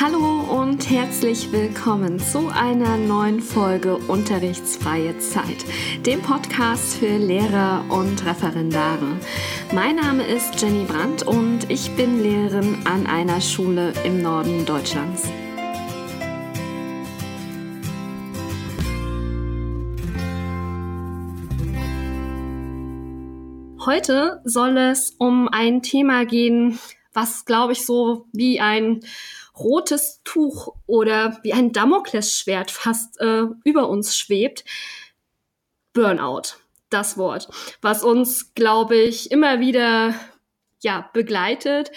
Hallo und herzlich willkommen zu einer neuen Folge Unterrichtsfreie Zeit, dem Podcast für Lehrer und Referendare. Mein Name ist Jenny Brandt und ich bin Lehrerin an einer Schule im Norden Deutschlands. Heute soll es um ein Thema gehen, was, glaube ich, so wie ein rotes Tuch oder wie ein Damoklesschwert fast äh, über uns schwebt. Burnout, das Wort, was uns, glaube ich, immer wieder ja, begleitet,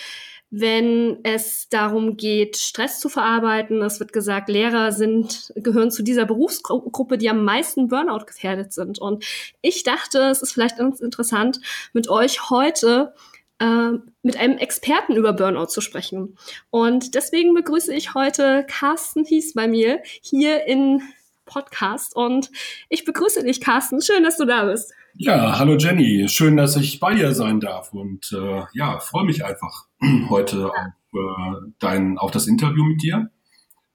wenn es darum geht, Stress zu verarbeiten. Es wird gesagt, Lehrer sind, gehören zu dieser Berufsgruppe, die am meisten Burnout gefährdet sind. Und ich dachte, es ist vielleicht ganz interessant, mit euch heute äh, mit einem Experten über Burnout zu sprechen. Und deswegen begrüße ich heute Carsten Hies bei mir hier in Podcast. Und ich begrüße dich, Carsten. Schön, dass du da bist. Ja, hallo Jenny. Schön, dass ich bei dir sein darf. Und äh, ja, freue mich einfach heute auf, äh, dein, auf das Interview mit dir.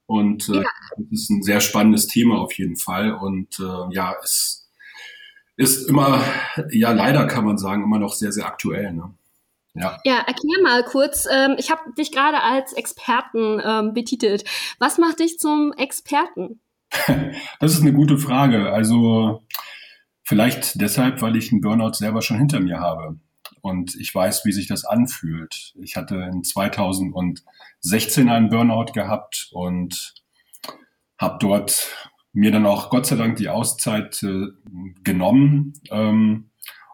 Und äh, ja. es ist ein sehr spannendes Thema auf jeden Fall. Und äh, ja, es ist immer, ja, leider kann man sagen, immer noch sehr, sehr aktuell. Ne? Ja. ja, erklär mal kurz. Ähm, ich habe dich gerade als Experten ähm, betitelt. Was macht dich zum Experten? Das ist eine gute Frage. Also vielleicht deshalb, weil ich einen Burnout selber schon hinter mir habe und ich weiß, wie sich das anfühlt. Ich hatte in 2016 einen Burnout gehabt und habe dort mir dann auch Gott sei Dank die Auszeit äh, genommen. Ähm,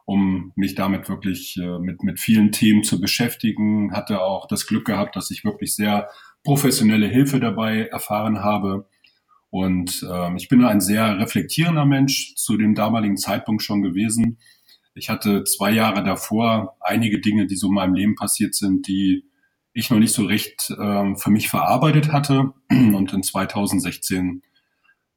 um mich damit wirklich äh, mit, mit vielen Themen zu beschäftigen. Hatte auch das Glück gehabt, dass ich wirklich sehr professionelle Hilfe dabei erfahren habe. Und ähm, ich bin ein sehr reflektierender Mensch zu dem damaligen Zeitpunkt schon gewesen. Ich hatte zwei Jahre davor einige Dinge, die so in meinem Leben passiert sind, die ich noch nicht so recht ähm, für mich verarbeitet hatte. Und in 2016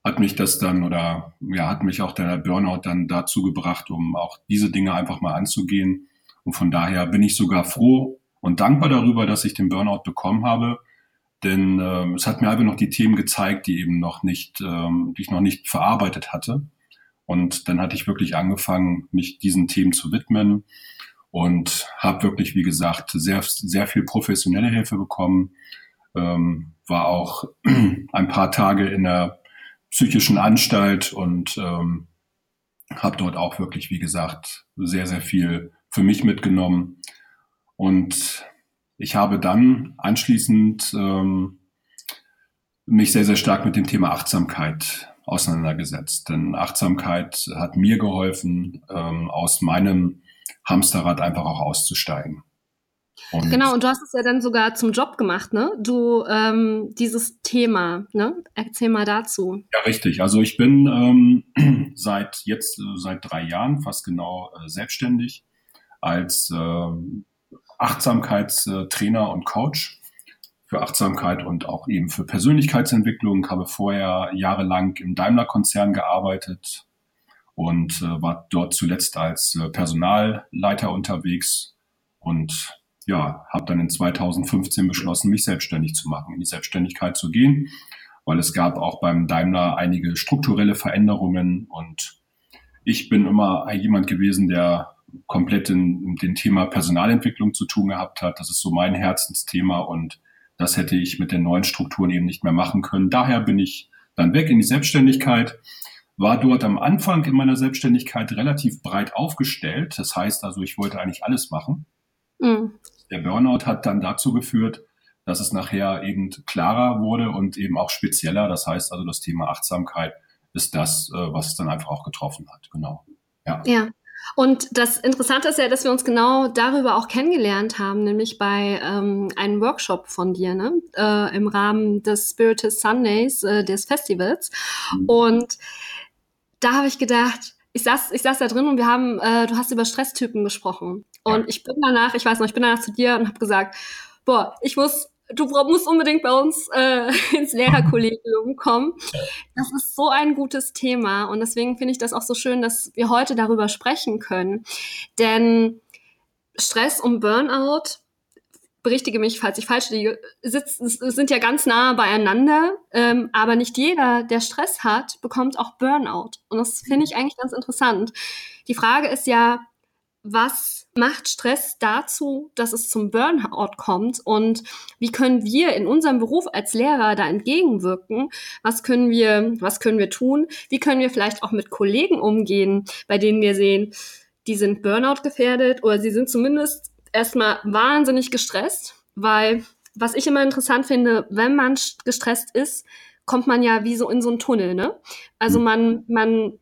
hat mich das dann oder ja, hat mich auch der Burnout dann dazu gebracht, um auch diese Dinge einfach mal anzugehen. Und von daher bin ich sogar froh und dankbar darüber, dass ich den Burnout bekommen habe. Denn ähm, es hat mir einfach noch die Themen gezeigt, die eben noch nicht, ähm, die ich noch nicht verarbeitet hatte. Und dann hatte ich wirklich angefangen, mich diesen Themen zu widmen und habe wirklich, wie gesagt, sehr, sehr viel professionelle Hilfe bekommen. Ähm, war auch ein paar Tage in der psychischen Anstalt und ähm, habe dort auch wirklich, wie gesagt, sehr, sehr viel für mich mitgenommen. Und ich habe dann anschließend ähm, mich sehr, sehr stark mit dem Thema Achtsamkeit auseinandergesetzt. Denn Achtsamkeit hat mir geholfen, ähm, aus meinem Hamsterrad einfach auch auszusteigen. Und genau, und du hast es ja dann sogar zum Job gemacht, ne? Du, ähm, dieses Thema, ne? Erzähl mal dazu. Ja, richtig. Also ich bin ähm, seit jetzt, äh, seit drei Jahren fast genau äh, selbstständig als äh, Achtsamkeitstrainer und Coach für Achtsamkeit und auch eben für Persönlichkeitsentwicklung. Habe vorher jahrelang im Daimler-Konzern gearbeitet und äh, war dort zuletzt als äh, Personalleiter unterwegs und ja, habe dann in 2015 beschlossen, mich selbstständig zu machen, in die Selbstständigkeit zu gehen, weil es gab auch beim Daimler einige strukturelle Veränderungen und ich bin immer jemand gewesen, der komplett in, dem Thema Personalentwicklung zu tun gehabt hat. Das ist so mein Herzensthema und das hätte ich mit den neuen Strukturen eben nicht mehr machen können. Daher bin ich dann weg in die Selbstständigkeit, war dort am Anfang in meiner Selbstständigkeit relativ breit aufgestellt. Das heißt also, ich wollte eigentlich alles machen. Mhm. Der Burnout hat dann dazu geführt, dass es nachher eben klarer wurde und eben auch spezieller. Das heißt also, das Thema Achtsamkeit ist das, äh, was es dann einfach auch getroffen hat. Genau. Ja. ja. Und das Interessante ist ja, dass wir uns genau darüber auch kennengelernt haben, nämlich bei ähm, einem Workshop von dir, ne? Äh, im Rahmen des Spiritus Sundays, äh, des Festivals. Mhm. Und da habe ich gedacht, ich saß, ich saß da drin und wir haben, äh, du hast über Stresstypen gesprochen. Und ja. ich bin danach, ich weiß noch, ich bin danach zu dir und habe gesagt, boah, ich muss, du musst unbedingt bei uns äh, ins Lehrerkollegium kommen. Das ist so ein gutes Thema und deswegen finde ich das auch so schön, dass wir heute darüber sprechen können. Denn Stress und Burnout berichtige mich, falls ich falsch liege, sitzen, sind ja ganz nah beieinander, ähm, aber nicht jeder, der Stress hat, bekommt auch Burnout. Und das finde ich eigentlich ganz interessant. Die Frage ist ja, was macht Stress dazu, dass es zum Burnout kommt und wie können wir in unserem Beruf als Lehrer da entgegenwirken? Was können wir, was können wir tun? Wie können wir vielleicht auch mit Kollegen umgehen, bei denen wir sehen, die sind Burnout gefährdet oder sie sind zumindest erstmal wahnsinnig gestresst, weil was ich immer interessant finde, wenn man gestresst ist, kommt man ja wie so in so einen Tunnel, ne? Also mhm. man, man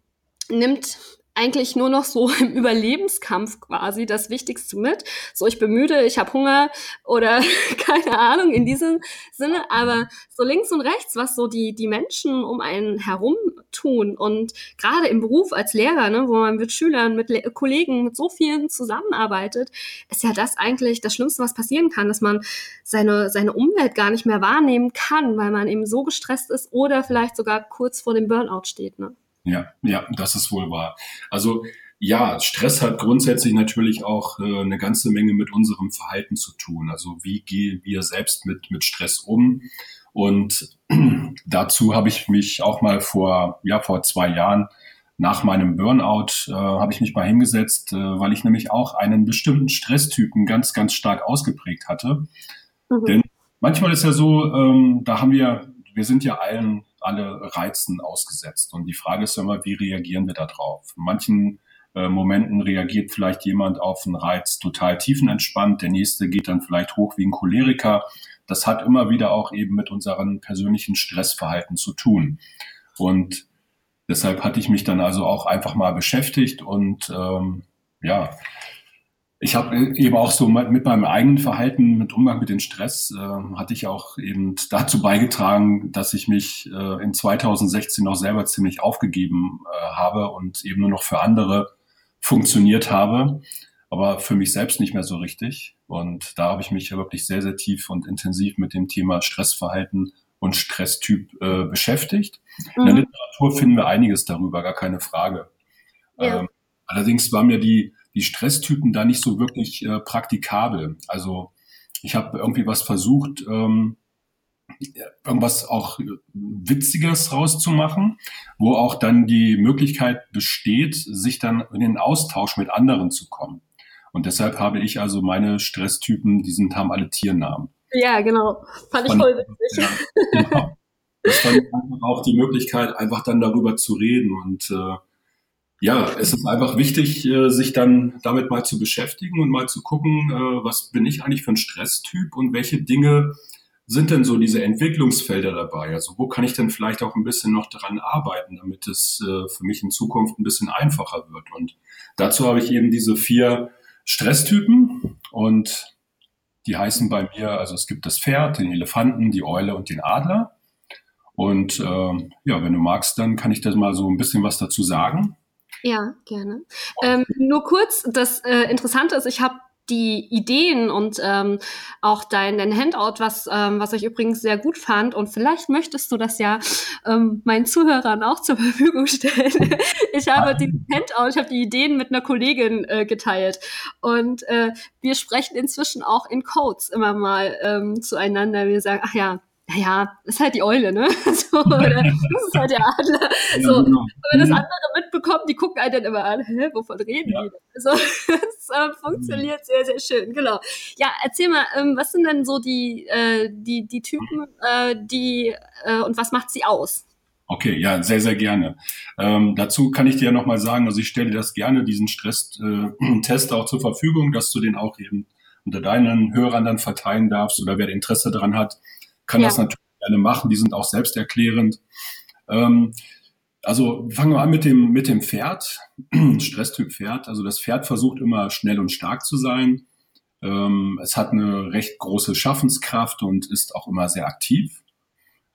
nimmt eigentlich nur noch so im Überlebenskampf quasi das Wichtigste mit. So, ich bin müde, ich habe Hunger oder keine Ahnung in diesem Sinne. Aber so links und rechts, was so die, die Menschen um einen herum tun und gerade im Beruf als Lehrer, ne, wo man mit Schülern, mit Le Kollegen, mit so vielen zusammenarbeitet, ist ja das eigentlich das Schlimmste, was passieren kann, dass man seine, seine Umwelt gar nicht mehr wahrnehmen kann, weil man eben so gestresst ist oder vielleicht sogar kurz vor dem Burnout steht. Ne? Ja, ja, das ist wohl wahr. Also ja, Stress hat grundsätzlich natürlich auch äh, eine ganze Menge mit unserem Verhalten zu tun. Also wie gehen wir selbst mit, mit Stress um? Und dazu habe ich mich auch mal vor, ja, vor zwei Jahren nach meinem Burnout äh, habe ich mich mal hingesetzt, äh, weil ich nämlich auch einen bestimmten Stresstypen ganz, ganz stark ausgeprägt hatte. Mhm. Denn manchmal ist ja so, ähm, da haben wir, wir sind ja allen alle Reizen ausgesetzt. Und die Frage ist immer, wie reagieren wir da drauf? In manchen äh, Momenten reagiert vielleicht jemand auf einen Reiz total tiefenentspannt, der nächste geht dann vielleicht hoch wie ein Choleriker. Das hat immer wieder auch eben mit unserem persönlichen Stressverhalten zu tun. Und deshalb hatte ich mich dann also auch einfach mal beschäftigt und ähm, ja, ich habe eben auch so mit meinem eigenen Verhalten, mit Umgang mit dem Stress, äh, hatte ich auch eben dazu beigetragen, dass ich mich äh, in 2016 auch selber ziemlich aufgegeben äh, habe und eben nur noch für andere funktioniert habe, aber für mich selbst nicht mehr so richtig. Und da habe ich mich wirklich sehr, sehr tief und intensiv mit dem Thema Stressverhalten und Stresstyp äh, beschäftigt. Mhm. In der mhm. Literatur finden wir einiges darüber, gar keine Frage. Ja. Ähm, allerdings war mir die die Stresstypen da nicht so wirklich äh, praktikabel. Also ich habe irgendwie was versucht, ähm, irgendwas auch Witziges rauszumachen, wo auch dann die Möglichkeit besteht, sich dann in den Austausch mit anderen zu kommen. Und deshalb habe ich also meine Stresstypen, die sind, haben alle Tiernamen. Ja, genau. Fand ich voll witzig. Ja, genau. Das fand auch die Möglichkeit, einfach dann darüber zu reden und äh, ja, es ist einfach wichtig, äh, sich dann damit mal zu beschäftigen und mal zu gucken, äh, was bin ich eigentlich für ein Stresstyp und welche Dinge sind denn so diese Entwicklungsfelder dabei? Also wo kann ich denn vielleicht auch ein bisschen noch daran arbeiten, damit es äh, für mich in Zukunft ein bisschen einfacher wird? Und dazu habe ich eben diese vier Stresstypen und die heißen bei mir, also es gibt das Pferd, den Elefanten, die Eule und den Adler. Und äh, ja, wenn du magst, dann kann ich da mal so ein bisschen was dazu sagen. Ja, gerne. Ähm, nur kurz, das äh, Interessante ist, ich habe die Ideen und ähm, auch dein, dein Handout, was, ähm, was ich übrigens sehr gut fand. Und vielleicht möchtest du das ja ähm, meinen Zuhörern auch zur Verfügung stellen. ich habe die Handout, ich habe die Ideen mit einer Kollegin äh, geteilt. Und äh, wir sprechen inzwischen auch in Codes immer mal ähm, zueinander. Wir sagen, ach ja, naja, ist halt die Eule, ne? so, oder das ist halt der Adler. So, ja, genau. wenn das mhm. andere mitbekommen, die gucken einen dann immer an, hä, wovon reden ja. die? Also, das äh, funktioniert sehr, sehr schön, genau. Ja, erzähl mal, ähm, was sind denn so die, äh, die, die Typen, äh, die, äh, und was macht sie aus? Okay, ja, sehr, sehr gerne. Ähm, dazu kann ich dir ja nochmal sagen, also ich stelle das gerne, diesen Stresstest äh, auch zur Verfügung, dass du den auch eben unter deinen Hörern dann verteilen darfst oder wer Interesse daran hat, kann ja. das natürlich gerne machen. Die sind auch selbsterklärend. Ähm, also fangen wir an mit dem, mit dem Pferd, Stresstyp Pferd. Also das Pferd versucht immer schnell und stark zu sein. Ähm, es hat eine recht große Schaffenskraft und ist auch immer sehr aktiv.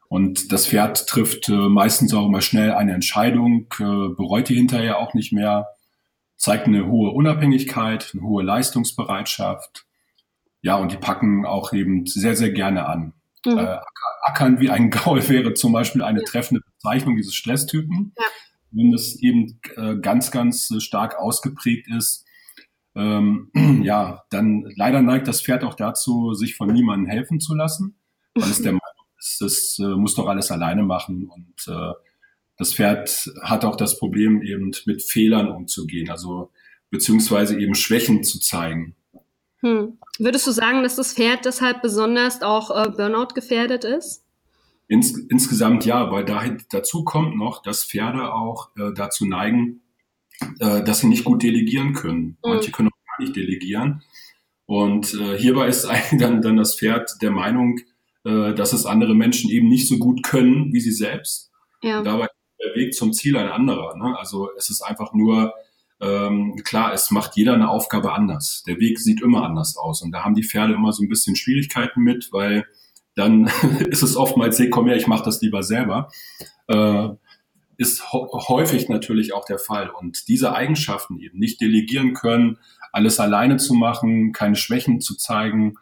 Und das Pferd trifft äh, meistens auch immer schnell eine Entscheidung, äh, bereut die hinterher auch nicht mehr, zeigt eine hohe Unabhängigkeit, eine hohe Leistungsbereitschaft. Ja, und die packen auch eben sehr, sehr gerne an. Mhm. Äh, ackern wie ein Gaul wäre zum Beispiel eine ja. treffende Bezeichnung dieses Stresstypen. Ja. Wenn es eben äh, ganz, ganz stark ausgeprägt ist, ähm, ja, dann leider neigt das Pferd auch dazu, sich von niemandem helfen zu lassen, weil es der Meinung ist, das äh, muss doch alles alleine machen und äh, das Pferd hat auch das Problem, eben mit Fehlern umzugehen, also beziehungsweise eben Schwächen zu zeigen. Hm. Würdest du sagen, dass das Pferd deshalb besonders auch äh, Burnout gefährdet ist? Ins, insgesamt ja, weil da, dazu kommt noch, dass Pferde auch äh, dazu neigen, äh, dass sie nicht gut delegieren können. Mhm. Manche können auch gar nicht delegieren. Und äh, hierbei ist eigentlich dann, dann das Pferd der Meinung, äh, dass es andere Menschen eben nicht so gut können wie sie selbst. Ja. Und dabei ist der Weg zum Ziel ein anderer. Ne? Also es ist einfach nur, ähm, klar, es macht jeder eine Aufgabe anders. Der Weg sieht immer anders aus. Und da haben die Pferde immer so ein bisschen Schwierigkeiten mit, weil dann ist es oftmals, hey, komm her, ich mache das lieber selber. Äh, ist häufig natürlich auch der Fall. Und diese Eigenschaften eben nicht delegieren können, alles alleine zu machen, keine Schwächen zu zeigen,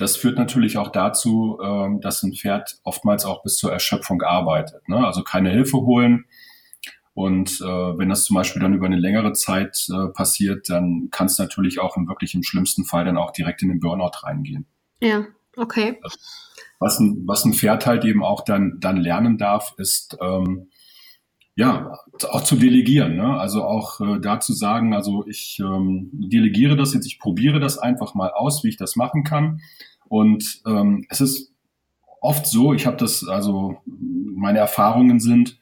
das führt natürlich auch dazu, ähm, dass ein Pferd oftmals auch bis zur Erschöpfung arbeitet. Ne? Also keine Hilfe holen. Und äh, wenn das zum Beispiel dann über eine längere Zeit äh, passiert, dann kann es natürlich auch im wirklich im schlimmsten Fall dann auch direkt in den Burnout reingehen. Ja, okay. Was ein, was ein Pferd halt eben auch dann, dann lernen darf, ist ähm, ja, auch zu delegieren. Ne? Also auch äh, da zu sagen, also ich ähm, delegiere das jetzt, ich probiere das einfach mal aus, wie ich das machen kann. Und ähm, es ist oft so, ich habe das, also meine Erfahrungen sind,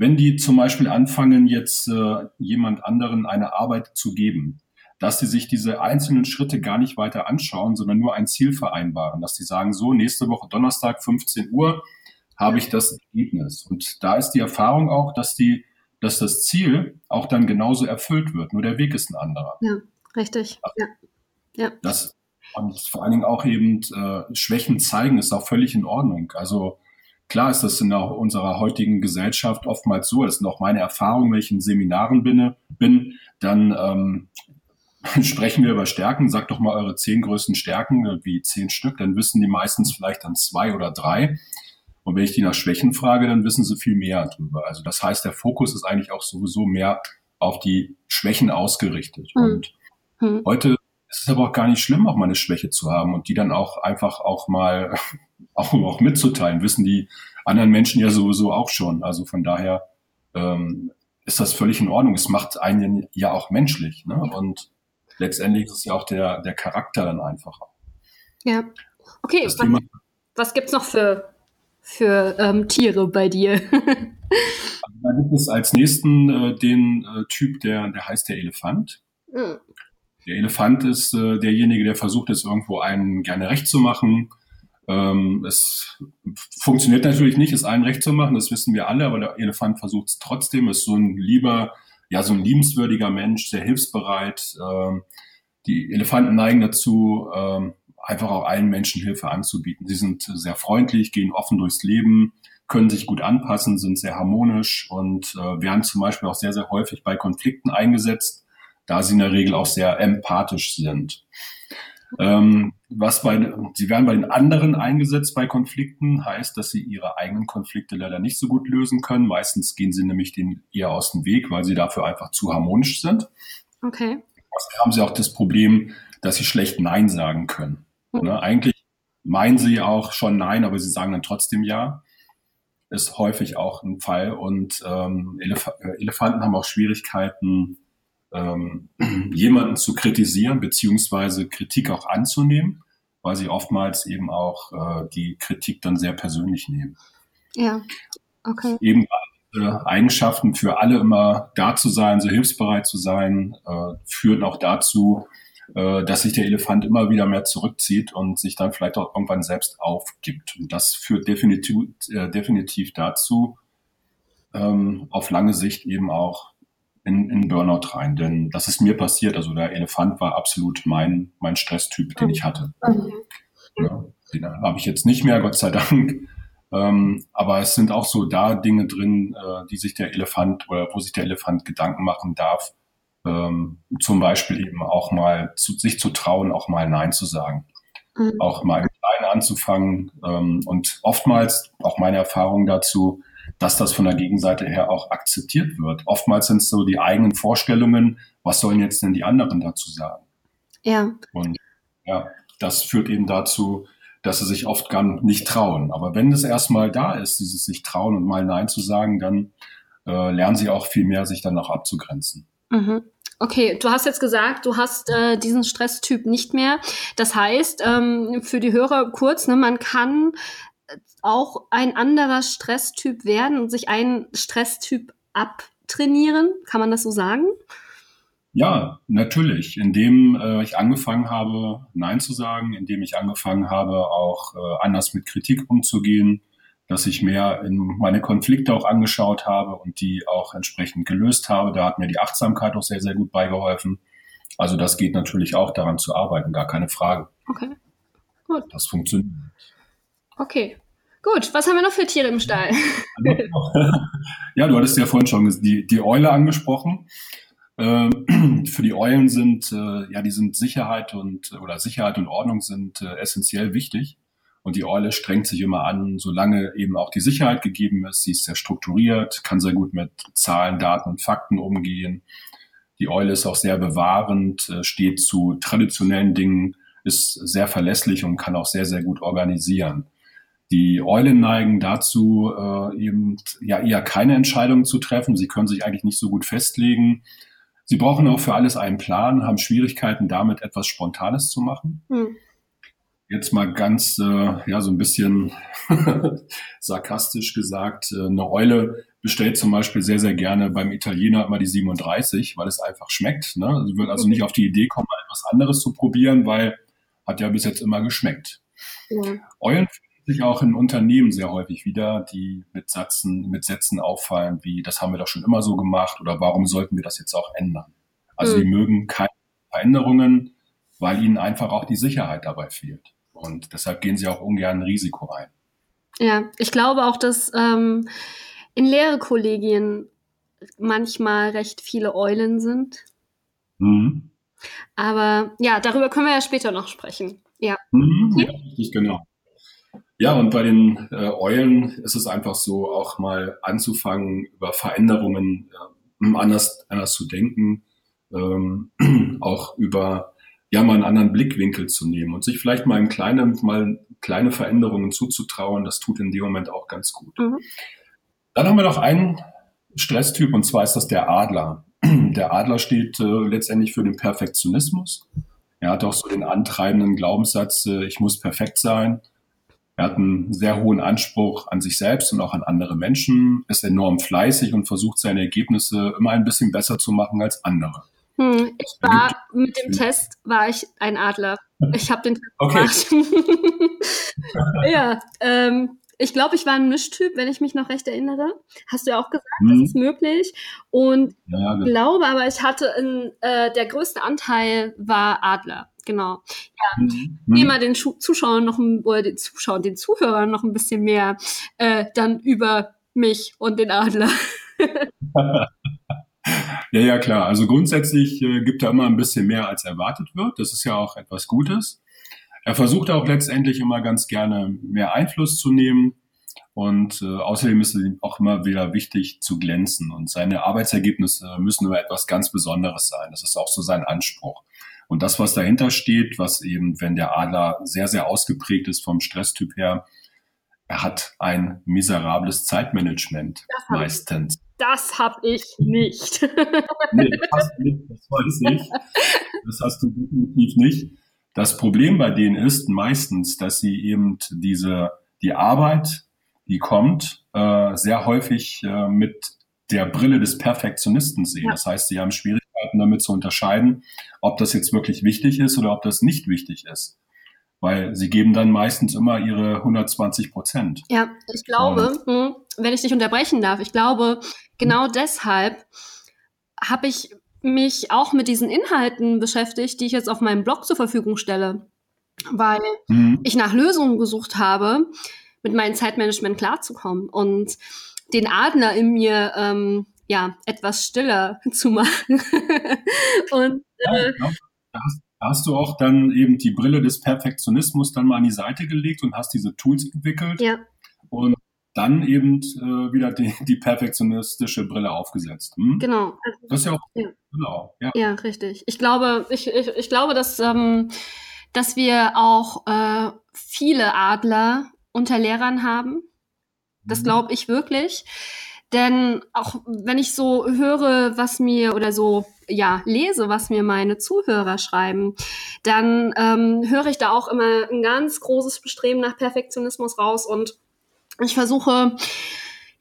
wenn die zum Beispiel anfangen, jetzt äh, jemand anderen eine Arbeit zu geben, dass sie sich diese einzelnen Schritte gar nicht weiter anschauen, sondern nur ein Ziel vereinbaren, dass sie sagen, so nächste Woche Donnerstag 15 Uhr habe ich das Ergebnis. Und da ist die Erfahrung auch, dass die, dass das Ziel auch dann genauso erfüllt wird. Nur der Weg ist ein anderer. Ja, richtig. Ja. ja. Das, und vor allen Dingen auch eben äh, Schwächen zeigen, ist auch völlig in Ordnung. Also klar ist das in der, unserer heutigen Gesellschaft oftmals so, das sind auch meine Erfahrungen, wenn ich in Seminaren bin, bin dann ähm, sprechen wir über Stärken, sagt doch mal eure zehn größten Stärken, wie zehn Stück, dann wissen die meistens vielleicht dann zwei oder drei. Und wenn ich die nach Schwächen frage, dann wissen sie viel mehr darüber. Also das heißt, der Fokus ist eigentlich auch sowieso mehr auf die Schwächen ausgerichtet. Mhm. Und mhm. heute ist es aber auch gar nicht schlimm, auch mal eine Schwäche zu haben und die dann auch einfach auch mal auch, auch mitzuteilen. Wissen die anderen Menschen ja sowieso auch schon. Also von daher ähm, ist das völlig in Ordnung. Es macht einen ja auch menschlich. Ne? Und letztendlich ist es ja auch der, der Charakter dann einfacher. Ja. Okay, was, was gibt es noch für für ähm, Tiere bei dir? da gibt es als nächsten äh, den äh, Typ, der, der heißt der Elefant. Mhm. Der Elefant ist äh, derjenige, der versucht es irgendwo einen gerne recht zu machen. Ähm, es funktioniert natürlich nicht, es allen recht zu machen, das wissen wir alle, aber der Elefant versucht es trotzdem, ist so ein lieber, ja, so ein liebenswürdiger Mensch, sehr hilfsbereit. Ähm, die Elefanten neigen dazu, ähm, einfach auch allen Menschen Hilfe anzubieten. Sie sind sehr freundlich, gehen offen durchs Leben, können sich gut anpassen, sind sehr harmonisch und äh, werden zum Beispiel auch sehr, sehr häufig bei Konflikten eingesetzt, da sie in der Regel auch sehr empathisch sind. Ähm, was bei, sie werden bei den anderen eingesetzt bei Konflikten, heißt, dass sie ihre eigenen Konflikte leider nicht so gut lösen können. Meistens gehen sie nämlich den eher aus dem Weg, weil sie dafür einfach zu harmonisch sind. Okay. Außerdem haben sie auch das Problem, dass sie schlecht Nein sagen können. Mhm. Ne? Eigentlich meinen sie auch schon nein, aber sie sagen dann trotzdem ja. Ist häufig auch ein Fall. Und ähm, Elef äh, Elefanten haben auch Schwierigkeiten, ähm, jemanden zu kritisieren, beziehungsweise Kritik auch anzunehmen, weil sie oftmals eben auch äh, die Kritik dann sehr persönlich nehmen. Ja, okay. Eben äh, Eigenschaften für alle immer da zu sein, so hilfsbereit zu sein, äh, führen auch dazu, äh, dass sich der Elefant immer wieder mehr zurückzieht und sich dann vielleicht auch irgendwann selbst aufgibt. Und das führt definitiv, äh, definitiv dazu, ähm, auf lange Sicht eben auch in, in Burnout rein. Denn das ist mir passiert. Also der Elefant war absolut mein, mein Stresstyp, den ich hatte. Mhm. Ja, den habe ich jetzt nicht mehr, Gott sei Dank. Ähm, aber es sind auch so da Dinge drin, äh, die sich der Elefant oder wo sich der Elefant Gedanken machen darf, ähm, zum Beispiel eben auch mal zu, sich zu trauen, auch mal Nein zu sagen. Mhm. Auch mal klein anzufangen. Ähm, und oftmals, auch meine Erfahrung dazu, dass das von der Gegenseite her auch akzeptiert wird. Oftmals sind es so die eigenen Vorstellungen, was sollen jetzt denn die anderen dazu sagen? Ja. Und ja, das führt eben dazu, dass sie sich oft gar nicht trauen. Aber wenn es erstmal da ist, dieses sich trauen und mal Nein zu sagen, dann äh, lernen sie auch viel mehr, sich dann auch abzugrenzen. Mhm. Okay, du hast jetzt gesagt, du hast äh, diesen Stresstyp nicht mehr. Das heißt, ähm, für die Hörer kurz, ne, man kann auch ein anderer Stresstyp werden und sich einen Stresstyp abtrainieren. Kann man das so sagen? Ja, natürlich. Indem äh, ich angefangen habe, Nein zu sagen, indem ich angefangen habe, auch äh, anders mit Kritik umzugehen, dass ich mehr in meine Konflikte auch angeschaut habe und die auch entsprechend gelöst habe. Da hat mir die Achtsamkeit auch sehr, sehr gut beigeholfen. Also das geht natürlich auch daran zu arbeiten, gar keine Frage. Okay, gut. Das funktioniert. Okay, gut. Was haben wir noch für Tiere im Stall? ja, du hattest ja vorhin schon die, die Eule angesprochen. Ähm, für die Eulen sind, äh, ja, die sind Sicherheit und, oder Sicherheit und Ordnung sind äh, essentiell wichtig. Und die Eule strengt sich immer an, solange eben auch die Sicherheit gegeben ist. Sie ist sehr strukturiert, kann sehr gut mit Zahlen, Daten und Fakten umgehen. Die Eule ist auch sehr bewahrend, äh, steht zu traditionellen Dingen, ist sehr verlässlich und kann auch sehr, sehr gut organisieren. Die Eulen neigen dazu, äh, eben ja eher keine Entscheidungen zu treffen. Sie können sich eigentlich nicht so gut festlegen. Sie brauchen auch für alles einen Plan, haben Schwierigkeiten damit, etwas Spontanes zu machen. Hm. Jetzt mal ganz, äh, ja, so ein bisschen sarkastisch gesagt, äh, eine Eule bestellt zum Beispiel sehr, sehr gerne beim Italiener immer die 37, weil es einfach schmeckt. Ne? Sie wird also nicht auf die Idee kommen, etwas anderes zu probieren, weil hat ja bis jetzt immer geschmeckt. Ja. Eulen sich auch in Unternehmen sehr häufig wieder, die mit Sätzen, mit Sätzen auffallen, wie das haben wir doch schon immer so gemacht oder warum sollten wir das jetzt auch ändern? Also mhm. die mögen keine Veränderungen, weil ihnen einfach auch die Sicherheit dabei fehlt. Und deshalb gehen sie auch ungern ein Risiko ein. Ja, ich glaube auch, dass ähm, in Lehrerkollegien manchmal recht viele Eulen sind. Mhm. Aber ja, darüber können wir ja später noch sprechen. Ja. Mhm, ja, richtig, genau. Ja, und bei den äh, Eulen ist es einfach so, auch mal anzufangen, über Veränderungen äh, anders, anders zu denken, ähm, auch über ja mal einen anderen Blickwinkel zu nehmen und sich vielleicht mal in kleine, mal kleine Veränderungen zuzutrauen. Das tut in dem Moment auch ganz gut. Mhm. Dann haben wir noch einen Stresstyp und zwar ist das der Adler. Der Adler steht äh, letztendlich für den Perfektionismus. Er hat auch so den antreibenden Glaubenssatz, äh, ich muss perfekt sein. Er hat einen sehr hohen Anspruch an sich selbst und auch an andere Menschen, ist enorm fleißig und versucht seine Ergebnisse immer ein bisschen besser zu machen als andere. Hm, ich war mit dem Test war ich ein Adler. Ich habe den Test okay. gemacht. ja, ähm, ich glaube, ich war ein Mischtyp, wenn ich mich noch recht erinnere. Hast du ja auch gesagt, hm. das ist möglich. Und ja, ja. glaube aber, ich hatte in, äh, der größte Anteil war Adler genau. Ja, mhm. mhm. mal den Zuschauern noch oder den Zuschauern, den Zuhörern noch ein bisschen mehr äh, dann über mich und den Adler. ja, ja, klar. Also grundsätzlich äh, gibt er immer ein bisschen mehr, als erwartet wird. Das ist ja auch etwas Gutes. Er versucht auch letztendlich immer ganz gerne mehr Einfluss zu nehmen. Und äh, außerdem ist es ihm auch immer wieder wichtig zu glänzen. Und seine Arbeitsergebnisse müssen immer etwas ganz Besonderes sein. Das ist auch so sein Anspruch. Und das, was dahinter steht, was eben, wenn der Adler sehr, sehr ausgeprägt ist vom Stresstyp her, er hat ein miserables Zeitmanagement das meistens. Ich, das habe ich nicht. nee, das hast du nicht, das weiß ich. Das hast du definitiv nicht. Das Problem bei denen ist meistens, dass sie eben diese, die Arbeit, die kommt, äh, sehr häufig äh, mit der Brille des Perfektionisten sehen. Ja. Das heißt, sie haben Schwierigkeiten, Möglichkeiten damit zu unterscheiden, ob das jetzt wirklich wichtig ist oder ob das nicht wichtig ist. Weil sie geben dann meistens immer ihre 120 Prozent. Ja, ich glaube, Und, hm, wenn ich dich unterbrechen darf, ich glaube, genau deshalb habe ich mich auch mit diesen Inhalten beschäftigt, die ich jetzt auf meinem Blog zur Verfügung stelle. Weil mhm. ich nach Lösungen gesucht habe, mit meinem Zeitmanagement klarzukommen. Und den Adler in mir ähm, ja, etwas stiller zu machen. und ja, äh, da, hast, da hast du auch dann eben die Brille des Perfektionismus dann mal an die Seite gelegt und hast diese Tools entwickelt. Ja. Und dann eben äh, wieder die, die perfektionistische Brille aufgesetzt. Hm? Genau. Das ist ja auch Ja. genau. Ja. Ja, richtig. Ich glaube, ich, ich, ich glaube, dass, ähm, dass wir auch äh, viele Adler unter Lehrern haben. Das Mhm. glaube ich wirklich. Denn auch wenn ich so höre, was mir oder so, ja, lese, was mir meine Zuhörer schreiben, dann ähm, höre ich da auch immer ein ganz großes Bestreben nach Perfektionismus raus und ich versuche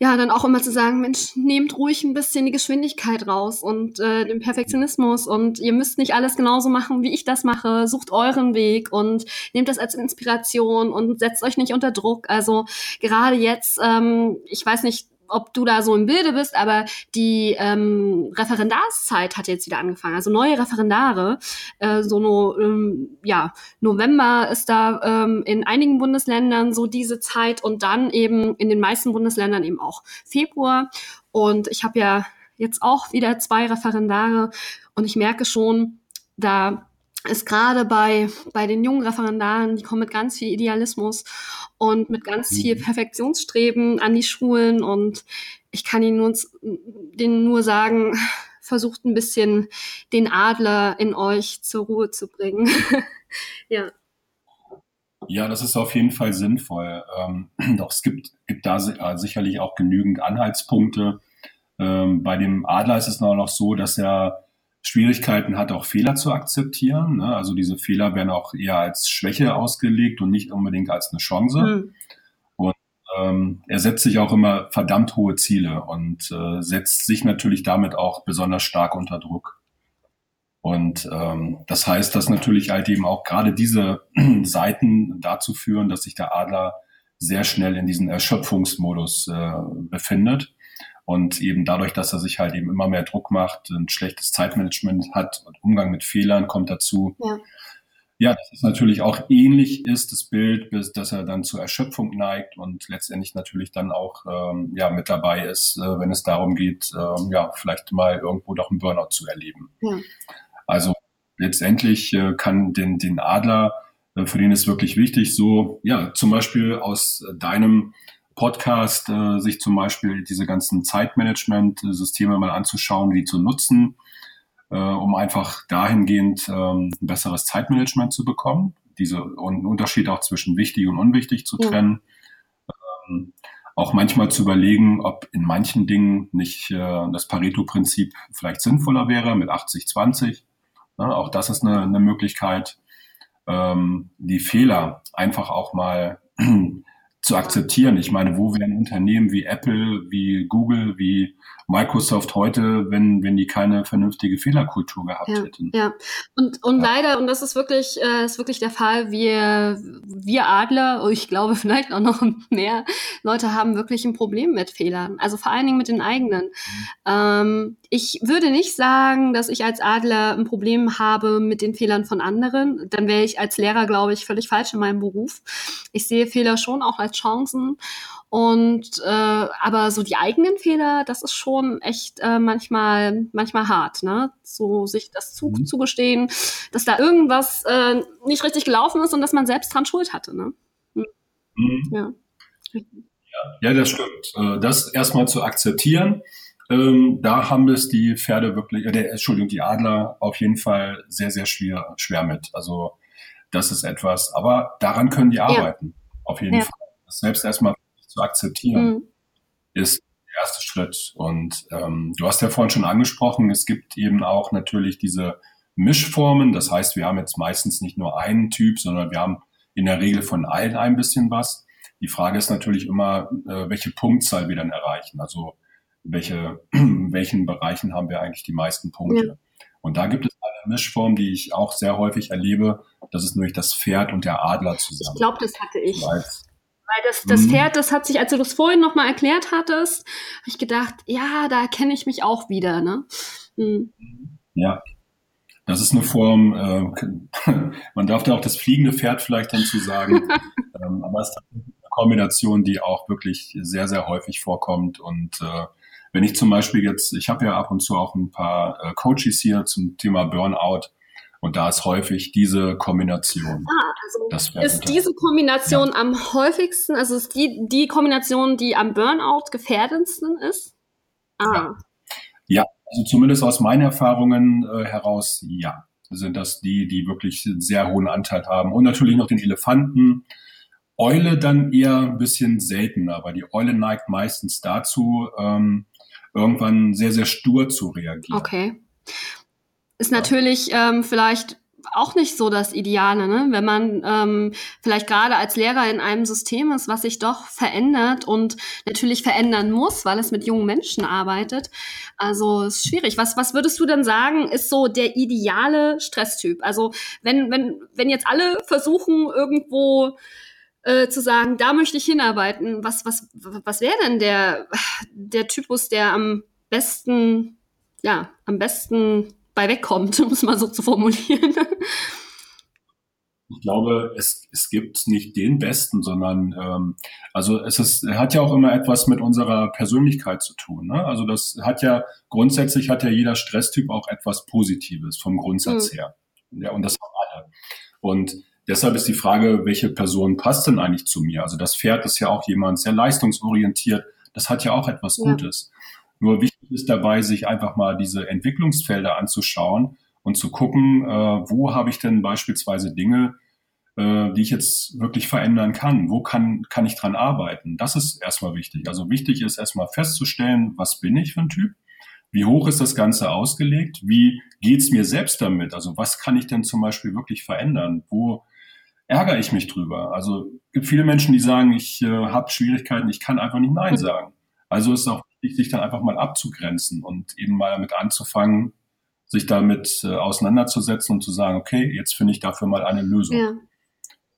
ja dann auch immer zu sagen, Mensch, nehmt ruhig ein bisschen die Geschwindigkeit raus und äh, den Perfektionismus und ihr müsst nicht alles genauso machen, wie ich das mache. Sucht euren Weg und nehmt das als Inspiration und setzt euch nicht unter Druck. Also gerade jetzt, ähm, ich weiß nicht, ob du da so im Bilde bist, aber die ähm, Referendarszeit hat jetzt wieder angefangen. Also neue Referendare, äh, so no, ähm, ja, November ist da ähm, in einigen Bundesländern so diese Zeit und dann eben in den meisten Bundesländern eben auch Februar. Und ich habe ja jetzt auch wieder zwei Referendare und ich merke schon, da ist gerade bei, bei den jungen Referendaren, die kommen mit ganz viel Idealismus und mit ganz viel Mhm. Perfektionsstreben an die Schulen und ich kann ihnen nur, denen nur sagen, versucht ein bisschen den Adler in euch zur Ruhe zu bringen. ja. Ja, das ist auf jeden Fall sinnvoll. Ähm, doch es gibt, gibt da äh, sicherlich auch genügend Anhaltspunkte. Ähm, bei dem Adler ist es noch so, dass er Schwierigkeiten hat, auch Fehler zu akzeptieren. Ne? Also diese Fehler werden auch eher als Schwäche ausgelegt und nicht unbedingt als eine Chance. Hm. Ähm, er setzt sich auch immer verdammt hohe Ziele und äh, setzt sich natürlich damit auch besonders stark unter Druck. Und ähm, das heißt, dass natürlich halt eben auch gerade diese Seiten dazu führen, dass sich der Adler sehr schnell in diesen Erschöpfungsmodus äh, befindet und eben dadurch, dass er sich halt eben immer mehr Druck macht, ein schlechtes Zeitmanagement hat und Umgang mit Fehlern kommt dazu. Ja. Ja, dass es natürlich auch ähnlich ist, das Bild, bis dass er dann zur Erschöpfung neigt und letztendlich natürlich dann auch ähm, ja, mit dabei ist, äh, wenn es darum geht, ähm, ja, vielleicht mal irgendwo doch einen Burnout zu erleben. Ja. Also letztendlich äh, kann den, den Adler, äh, für den ist wirklich wichtig, so, ja, zum Beispiel aus äh, deinem Podcast äh, sich zum Beispiel diese ganzen Zeitmanagement-Systeme mal anzuschauen, die zu nutzen, äh, um einfach dahingehend ähm, ein besseres Zeitmanagement zu bekommen, diese und Unterschied auch zwischen wichtig und unwichtig zu Ja. trennen. Ähm, auch manchmal zu überlegen, ob in manchen Dingen nicht äh, das Pareto-Prinzip vielleicht sinnvoller wäre mit 80-20. Ne, auch das ist eine, eine Möglichkeit, ähm, die Fehler einfach auch mal zu akzeptieren. Ich meine, wo wären Unternehmen wie Apple, wie Google, wie Microsoft heute, wenn, wenn die keine vernünftige Fehlerkultur gehabt Ja, hätten? ja. Und, und Ja. leider, und das ist wirklich, äh, ist wirklich der Fall, wir, wir Adler, und ich glaube vielleicht auch noch mehr Leute haben wirklich ein Problem mit Fehlern. Also vor allen Dingen mit den eigenen. Ähm, ich würde nicht sagen, dass ich als Adler ein Problem habe mit den Fehlern von anderen. Dann wäre ich als Lehrer, glaube ich, völlig falsch in meinem Beruf. Ich sehe Fehler schon auch als Chancen. Und äh, aber so die eigenen Fehler, das ist schon echt äh, manchmal manchmal hart, ne? So sich das zu, Mhm. zugestehen, dass da irgendwas äh, nicht richtig gelaufen ist und dass man selbst dran Schuld hatte, ne? Mhm. Ja. Ja, das stimmt. Äh, Das erstmal zu akzeptieren, ähm, da haben es die Pferde wirklich, äh, der, Entschuldigung, die Adler auf jeden Fall sehr, sehr schwer, schwer mit. Also das ist etwas, aber daran können die arbeiten, auf jeden Ja. Fall. Das selbst erstmal zu akzeptieren, Mhm. ist der erste Schritt. Und ähm, du hast ja vorhin schon angesprochen, es gibt eben auch natürlich diese Mischformen. Das heißt, wir haben jetzt meistens nicht nur einen Typ, sondern wir haben in der Regel von allen ein bisschen was. Die Frage ist natürlich immer, äh, welche Punktzahl wir dann erreichen. Also welche, in welchen Bereichen haben wir eigentlich die meisten Punkte. Und da gibt es eine Mischform, die ich auch sehr häufig erlebe. Das ist nämlich das Pferd und der Adler Ich zusammen. glaube, das hatte ich. Als- Weil das, das Mhm. Pferd, das hat sich, als du das vorhin nochmal erklärt hattest, habe ich gedacht, ja, da erkenne ich mich auch wieder, ne? Mhm. Ja, das ist eine Form, äh, man darf da auch das fliegende Pferd vielleicht dann zu sagen, ähm, aber es ist eine Kombination, die auch wirklich sehr, sehr häufig vorkommt. Und äh, wenn ich zum Beispiel jetzt, ich habe ja ab und zu auch ein paar äh, Coaches hier zum Thema Burnout und da ist häufig diese Kombination. Ah, Also ist diese Kombination ja. am häufigsten, also ist die, die Kombination, die am Burnout gefährdendsten ist? Ah. Ja, ja also zumindest aus meinen Erfahrungen äh, heraus, ja, sind das die, die wirklich einen sehr hohen Anteil haben. Und natürlich noch den Elefanten. Eule dann eher ein bisschen seltener, weil die Eule neigt meistens dazu, ähm, irgendwann sehr, sehr stur zu reagieren. Okay. Ist natürlich ähm, vielleicht auch nicht so das Ideale, ne? wenn man ähm, vielleicht gerade als Lehrer in einem System ist, was sich doch verändert und natürlich verändern muss, weil es mit jungen Menschen arbeitet. Also ist schwierig. Was, was würdest du denn sagen, ist so der ideale Stresstyp? Also wenn, wenn, wenn jetzt alle versuchen, irgendwo äh, zu sagen, da möchte ich hinarbeiten, was, was, was wäre denn der, der Typus, der am besten, ja, am besten bei wegkommt, um es mal so zu formulieren. Ich glaube, es, es gibt nicht den Besten, sondern ähm, also es ist, hat ja auch immer etwas mit unserer Persönlichkeit zu tun. Ne? Also das hat ja grundsätzlich hat ja jeder Stresstyp auch etwas Positives vom Grundsatz mhm. her. Ja, und das haben alle. Und deshalb ist die Frage, welche Person passt denn eigentlich zu mir? Also das Pferd ist ja auch jemand sehr leistungsorientiert. Das hat ja auch etwas Gutes. Ja. Nur wichtig ist dabei, sich einfach mal diese Entwicklungsfelder anzuschauen und zu gucken, äh, wo habe ich denn beispielsweise Dinge, äh, die ich jetzt wirklich verändern kann? Wo kann, kann ich dran arbeiten? Das ist erstmal wichtig. Also wichtig ist erstmal festzustellen, was bin ich für ein Typ? Wie hoch ist das Ganze ausgelegt? Wie geht's mir selbst damit? Also was kann ich denn zum Beispiel wirklich verändern? Wo ärgere ich mich drüber? Also gibt viele Menschen, die sagen, ich äh, habe Schwierigkeiten, ich kann einfach nicht Nein sagen. Also ist auch sich dann einfach mal abzugrenzen und eben mal damit anzufangen, sich damit äh, auseinanderzusetzen und zu sagen, okay, jetzt finde ich dafür mal eine Lösung. Ja.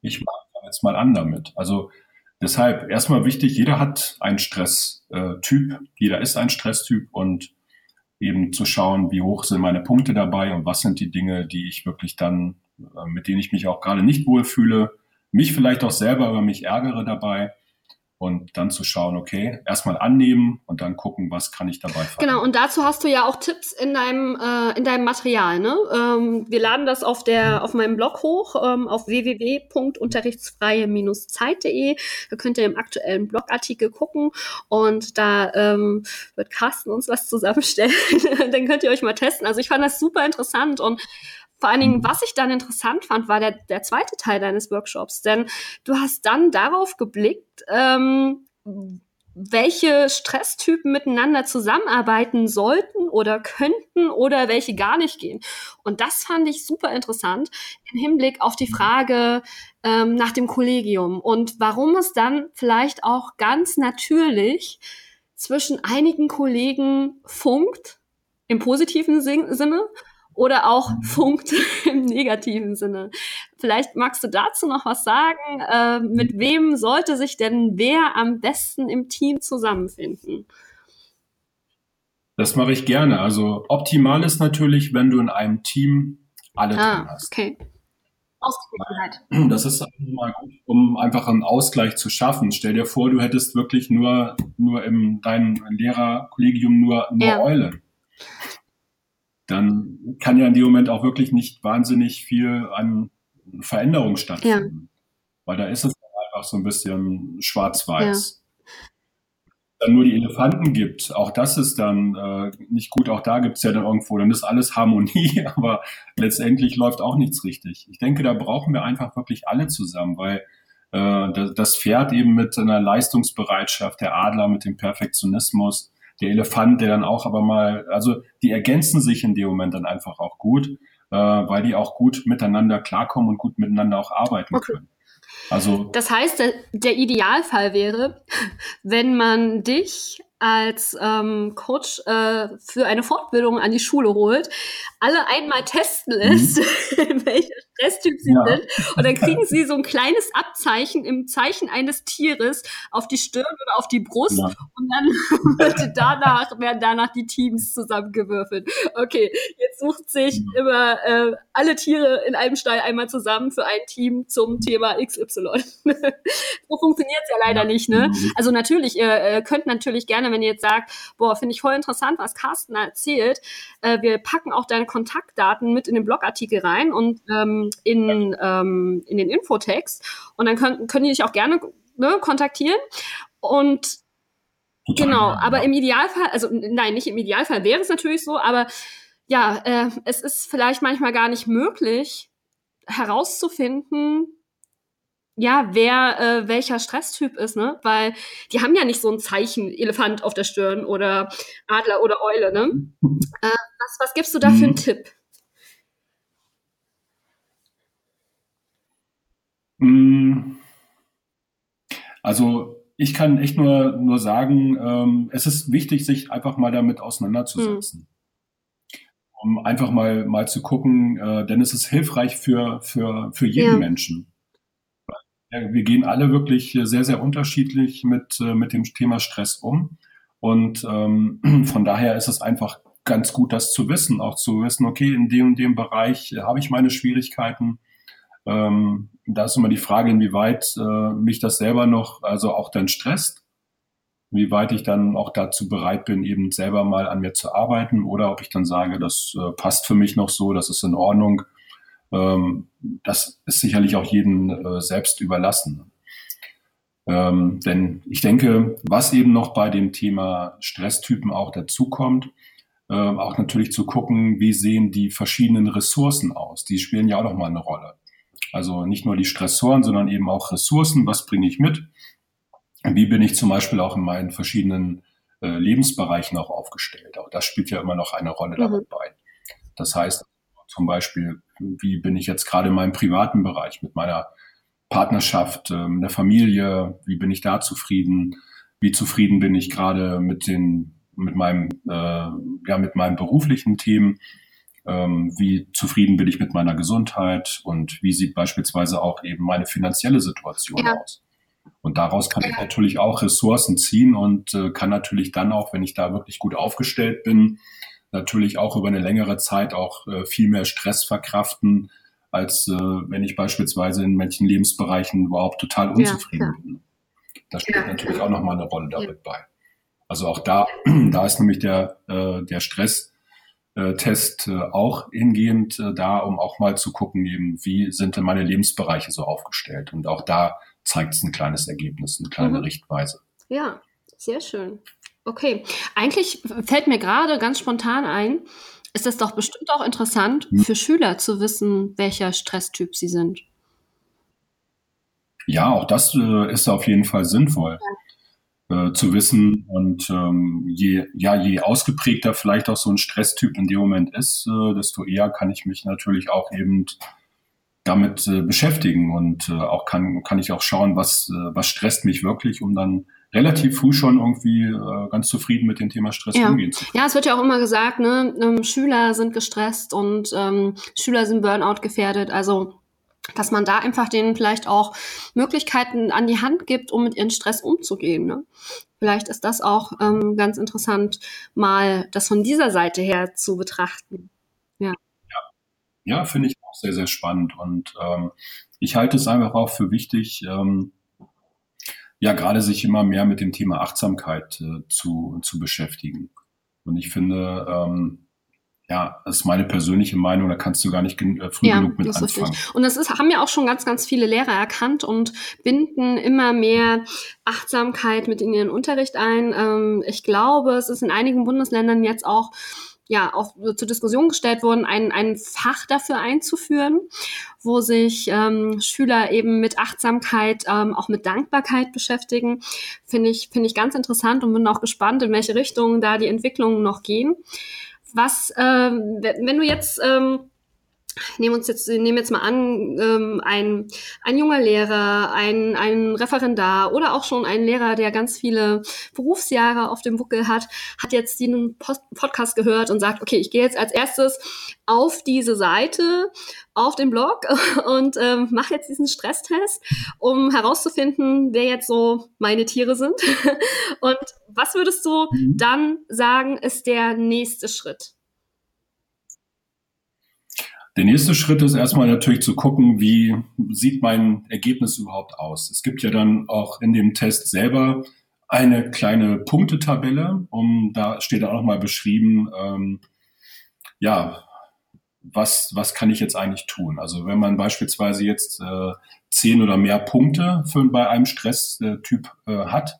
Ich mache jetzt mal an damit. Also deshalb erstmal wichtig, jeder hat einen Stresstyp, äh, jeder ist ein Stresstyp und eben zu schauen, wie hoch sind meine Punkte dabei und was sind die Dinge, die ich wirklich dann, äh, mit denen ich mich auch gerade nicht wohlfühle, mich vielleicht auch selber über mich ärgere dabei und dann zu schauen, okay, erstmal annehmen und dann gucken, was kann ich dabei verändern. Genau, und dazu hast du ja auch Tipps in deinem, äh, in deinem Material. Ne? Ähm, wir laden das auf, der, auf meinem Blog hoch, ähm, auf www.unterrichtsfreie-zeit.de. Da könnt ihr im aktuellen Blogartikel gucken und da ähm, wird Carsten uns was zusammenstellen. dann könnt ihr euch mal testen. Also ich fand das super interessant und vor allen Dingen, mhm. was ich dann interessant fand, war der, der zweite Teil deines Workshops. Denn du hast dann darauf geblickt, ähm, welche Stresstypen miteinander zusammenarbeiten sollten oder könnten oder welche gar nicht gehen. Und das fand ich super interessant im Hinblick auf die Frage ähm, nach dem Kollegium und warum es dann vielleicht auch ganz natürlich zwischen einigen Kollegen funkt, im positiven Sinne, oder auch mhm. funkt im negativen Sinne. Vielleicht magst du dazu noch was sagen. Äh, mit wem sollte sich denn wer am besten im Team zusammenfinden? Das mache ich gerne. Also optimal ist natürlich, wenn du in einem Team alle ah, drin hast. Okay. Ausgeglichenheit. Das ist mal gut, um einfach einen Ausgleich zu schaffen. Stell dir vor, du hättest wirklich nur, nur in deinem Lehrerkollegium nur, nur ja. Eulen dann kann ja in dem Moment auch wirklich nicht wahnsinnig viel an Veränderung stattfinden. Ja. Weil da ist es einfach so ein bisschen schwarz-weiß. Ja. Dann nur die Elefanten gibt, auch das ist dann äh, nicht gut, auch da gibt es ja dann irgendwo, dann ist alles Harmonie, aber letztendlich läuft auch nichts richtig. Ich denke, da brauchen wir einfach wirklich alle zusammen, weil äh, das Pferd eben mit einer Leistungsbereitschaft, der Adler mit dem Perfektionismus, der Elefant, der dann auch aber mal, also die ergänzen sich in dem Moment dann einfach auch gut, äh, weil die auch gut miteinander klarkommen und gut miteinander auch arbeiten okay. können. Also das heißt, der, der Idealfall wäre, wenn man dich als ähm, Coach äh, für eine Fortbildung an die Schule holt, alle einmal testen lässt, mhm. welcher Stresstyp sie ja. sind. Und dann kriegen sie so ein kleines Abzeichen im Zeichen eines Tieres auf die Stirn oder auf die Brust. Ja. Und dann wird danach, werden danach die Teams zusammengewürfelt. Okay, jetzt sucht sich mhm. immer äh, alle Tiere in einem Stall einmal zusammen für ein Team zum Thema XY. so funktioniert es ja leider ja. nicht, ne? Mhm. Also natürlich, ihr, ihr könnt natürlich gerne Wenn ihr jetzt sagt, boah, finde ich voll interessant, was Carsten erzählt. Äh, wir packen auch deine Kontaktdaten mit in den Blogartikel rein und ähm, in, ähm, in den Infotext. Und dann können, können die dich auch gerne ne, kontaktieren. Und genau, aber im Idealfall, also nein, nicht im Idealfall wäre es natürlich so, aber ja, äh, es ist vielleicht manchmal gar nicht möglich herauszufinden, ja, wer äh, welcher Stresstyp ist, ne? Weil die haben ja nicht so ein Zeichen Elefant auf der Stirn oder Adler oder Eule, ne? Äh, was, was gibst du da für einen mhm. Tipp? Mm. Also ich kann echt nur, nur sagen, ähm, es ist wichtig, sich einfach mal damit auseinanderzusetzen. Mhm. Um einfach mal, mal zu gucken, äh, denn es ist hilfreich für, für, für jeden ja. Menschen. Wir gehen alle wirklich sehr, sehr unterschiedlich mit, äh, mit dem Thema Stress um. Und ähm, von daher ist es einfach ganz gut, das zu wissen, auch zu wissen, okay, in dem und dem Bereich habe ich meine Schwierigkeiten ähm, da ist immer die Frage, inwieweit äh, mich das selber noch, also auch dann stresst, wie weit ich dann auch dazu bereit bin, eben selber mal an mir zu arbeiten oder ob ich dann sage, das äh, passt für mich noch so, das ist in Ordnung. Ähm, das ist sicherlich auch jedem äh, selbst überlassen. Ähm, denn ich denke, was eben noch bei dem Thema Stresstypen auch dazukommt, äh, auch natürlich zu gucken, wie sehen die verschiedenen Ressourcen aus. Die spielen ja auch noch mal eine Rolle. Also nicht nur die Stressoren, sondern eben auch Ressourcen. Was bringe ich mit? Wie bin ich zum Beispiel auch in meinen verschiedenen äh, Lebensbereichen auch aufgestellt? Auch das spielt ja immer noch eine Rolle mhm. damit bei. Das heißt zum Beispiel, wie bin ich jetzt gerade in meinem privaten Bereich mit meiner Partnerschaft, äh, der Familie? Wie bin ich da zufrieden? Wie zufrieden bin ich gerade mit den mit meinem äh, ja mit meinen beruflichen Themen? ähm, wie zufrieden bin ich mit meiner Gesundheit und wie sieht beispielsweise auch eben meine finanzielle Situation ja. aus. Und daraus kann ich natürlich auch Ressourcen ziehen und äh, kann natürlich dann auch, wenn ich da wirklich gut aufgestellt bin, natürlich auch über eine längere Zeit auch äh, viel mehr Stress verkraften, als äh, wenn ich beispielsweise in manchen Lebensbereichen überhaupt total unzufrieden ja, bin. Das spielt ja, natürlich auch nochmal eine Rolle damit bei. Also auch da, da ist nämlich der, äh, der Stress äh, äh, auch hingehend äh, da, um auch mal zu gucken, eben, wie sind denn meine Lebensbereiche so aufgestellt. Und auch da zeigt es ein kleines Ergebnis, eine kleine mhm. Richtweise. Ja, sehr schön. Okay, eigentlich fällt mir gerade ganz spontan ein, ist es doch bestimmt auch interessant hm. für Schüler zu wissen, welcher Stresstyp sie sind. Ja, auch das äh, ist auf jeden Fall sinnvoll. Ja äh, zu wissen. Und ähm, je, ja, je ausgeprägter vielleicht auch so ein Stresstyp in dem Moment ist, äh, desto eher kann ich mich natürlich auch eben damit äh, beschäftigen und äh, auch kann, kann ich auch schauen, was, äh, was stresst mich wirklich, um dann relativ früh schon irgendwie äh, ganz zufrieden mit dem Thema Stress ja. umgehen zu können. Ja, es wird ja auch immer gesagt, ne, ähm, Schüler sind gestresst und ähm, Schüler sind Burnout gefährdet. Also dass man da einfach denen vielleicht auch Möglichkeiten an die Hand gibt, um mit ihrem Stress umzugehen. Ne? Vielleicht ist das auch ähm, ganz interessant, mal das von dieser Seite her zu betrachten. Ja, ja, ja finde ich auch sehr, sehr spannend. Und ähm, ich halte es einfach auch für wichtig, ähm, ja, gerade sich immer mehr mit dem Thema Achtsamkeit äh, zu, zu beschäftigen. Und ich finde, ähm, ja, das ist meine persönliche Meinung, da kannst du gar nicht gen äh, früh ja, genug mit das anfangen. Richtig. Und das ist, haben ja auch schon ganz, ganz viele Lehrer erkannt und binden immer mehr Achtsamkeit mit in ihren Unterricht ein. Ähm, ich glaube, es ist in einigen Bundesländern jetzt auch ja auch zur Diskussion gestellt worden, ein, ein Fach dafür einzuführen, wo sich ähm, Schüler eben mit Achtsamkeit, ähm, auch mit Dankbarkeit beschäftigen. Finde ich, finde ich ganz interessant und bin auch gespannt, in welche Richtung da die Entwicklungen noch gehen. Was, ähm, wenn du jetzt, ähm, nehmen uns jetzt, nehmen jetzt mal an, ähm, ein, ein junger Lehrer, ein, ein Referendar oder auch schon ein Lehrer, der ganz viele Berufsjahre auf dem Buckel hat, hat jetzt diesen Post Podcast gehört und sagt, okay, ich gehe jetzt als erstes auf diese Seite, auf den Blog und ähm, mache jetzt diesen Stresstest, um herauszufinden, wer jetzt so meine Tiere sind. und was würdest du mhm. dann sagen, ist der nächste Schritt? Der nächste Schritt ist erstmal natürlich zu gucken, wie sieht mein Ergebnis überhaupt aus. Es gibt ja dann auch in dem Test selber eine kleine Punktetabelle, um da steht auch nochmal beschrieben, ähm, ja, was, was kann ich jetzt eigentlich tun? Also wenn man beispielsweise jetzt äh, zehn oder mehr Punkte für, bei einem Stresstyp äh, hat,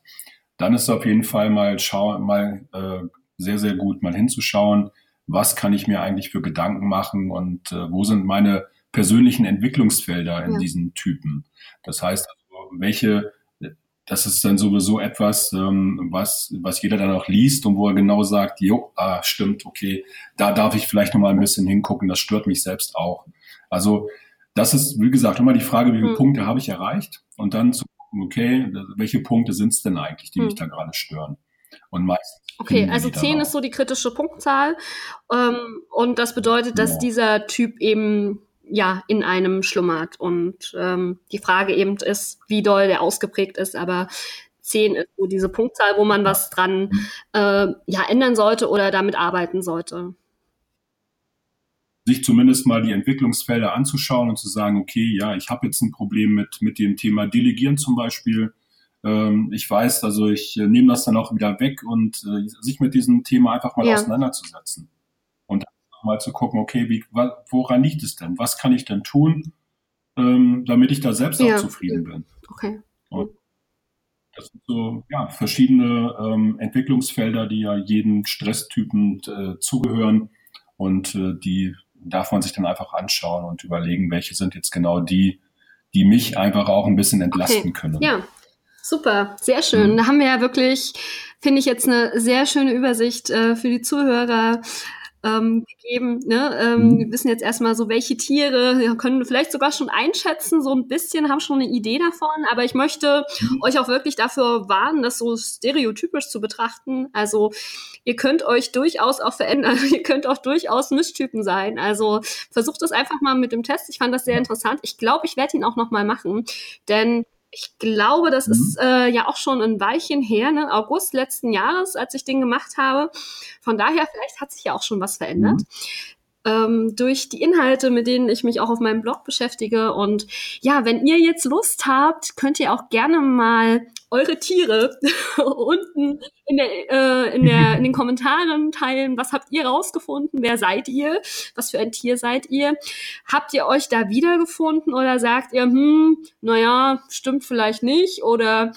dann ist auf jeden Fall mal, schau, mal äh, sehr, sehr gut, mal hinzuschauen, was kann ich mir eigentlich für Gedanken machen und äh, wo sind meine persönlichen Entwicklungsfelder in ja. diesen Typen. Das heißt, also, welche das ist dann sowieso etwas, ähm, was, was jeder dann auch liest und wo er genau sagt, jo, ah, stimmt, okay, da darf ich vielleicht nochmal ein bisschen hingucken, das stört mich selbst auch. Also das ist, wie gesagt, immer die Frage, wie viele hm. Punkte habe ich erreicht und dann zu gucken, okay, welche Punkte sind es denn eigentlich, die hm. mich da gerade stören. Und meistens. Okay, also 10 ist so die kritische Punktzahl. Ähm, und das bedeutet, dass ja. dieser Typ eben ja in einem schlummert. Und ähm, die Frage eben ist, wie doll der ausgeprägt ist, aber 10 ist so diese Punktzahl, wo man was dran äh, ja, ändern sollte oder damit arbeiten sollte. Sich zumindest mal die Entwicklungsfelder anzuschauen und zu sagen, okay, ja, ich habe jetzt ein Problem mit, mit dem Thema Delegieren zum Beispiel. Ähm, ich weiß, also ich äh, nehme das dann auch wieder weg und äh, sich mit diesem Thema einfach mal ja. auseinanderzusetzen mal zu gucken, okay, wie, woran liegt es denn? Was kann ich denn tun, ähm, damit ich da selbst ja. auch zufrieden bin? Okay. Und das sind so ja, verschiedene ähm, Entwicklungsfelder, die ja jedem Stresstypen äh, zugehören und äh, die darf man sich dann einfach anschauen und überlegen, welche sind jetzt genau die, die mich einfach auch ein bisschen entlasten okay. können. Ja, super, sehr schön. Mhm. Da haben wir ja wirklich, finde ich jetzt eine sehr schöne Übersicht äh, für die Zuhörer ähm, gegeben. Ne? Ähm, mhm. Wir wissen jetzt erstmal so, welche Tiere, ja, können vielleicht sogar schon einschätzen, so ein bisschen, haben schon eine Idee davon, aber ich möchte mhm. euch auch wirklich dafür warnen, das so stereotypisch zu betrachten. Also ihr könnt euch durchaus auch verändern, ihr könnt auch durchaus Mischtypen sein. Also versucht es einfach mal mit dem Test. Ich fand das sehr interessant. Ich glaube, ich werde ihn auch noch mal machen, denn ich glaube, das mhm. ist äh, ja auch schon ein Weilchen her, ne? August letzten Jahres, als ich den gemacht habe. Von daher, vielleicht hat sich ja auch schon was verändert. Mhm ähm, durch die Inhalte, mit denen ich mich auch auf meinem Blog beschäftige. Und ja, wenn ihr jetzt Lust habt, könnt ihr auch gerne mal eure Tiere unten in, der, äh, in, der, in den Kommentaren teilen. Was habt ihr rausgefunden? Wer seid ihr? Was für ein Tier seid ihr? Habt ihr euch da wiedergefunden oder sagt ihr, hm, naja, stimmt vielleicht nicht? Oder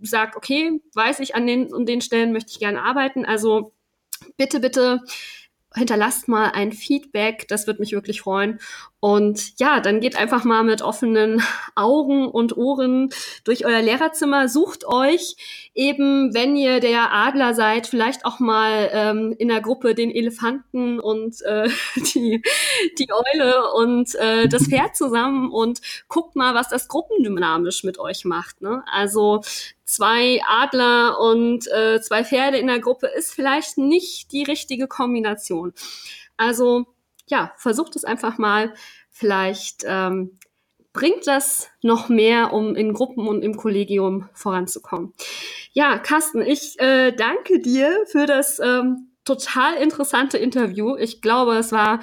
sagt, okay, weiß ich, an den und den Stellen möchte ich gerne arbeiten. Also bitte, bitte hinterlasst mal ein Feedback, das würde mich wirklich freuen. Und ja, dann geht einfach mal mit offenen Augen und Ohren durch euer Lehrerzimmer, sucht euch eben, wenn ihr der Adler seid, vielleicht auch mal ähm, in der Gruppe den Elefanten und äh, die, die Eule und äh, das Pferd zusammen und guckt mal, was das gruppendynamisch mit euch macht. Ne? Also zwei Adler und äh, zwei Pferde in der Gruppe ist vielleicht nicht die richtige Kombination. Also ja, versucht es einfach mal. Vielleicht ähm, bringt das noch mehr, um in Gruppen und im Kollegium voranzukommen. Ja, Carsten, ich äh, danke dir für das ähm, total interessante Interview. Ich glaube, es war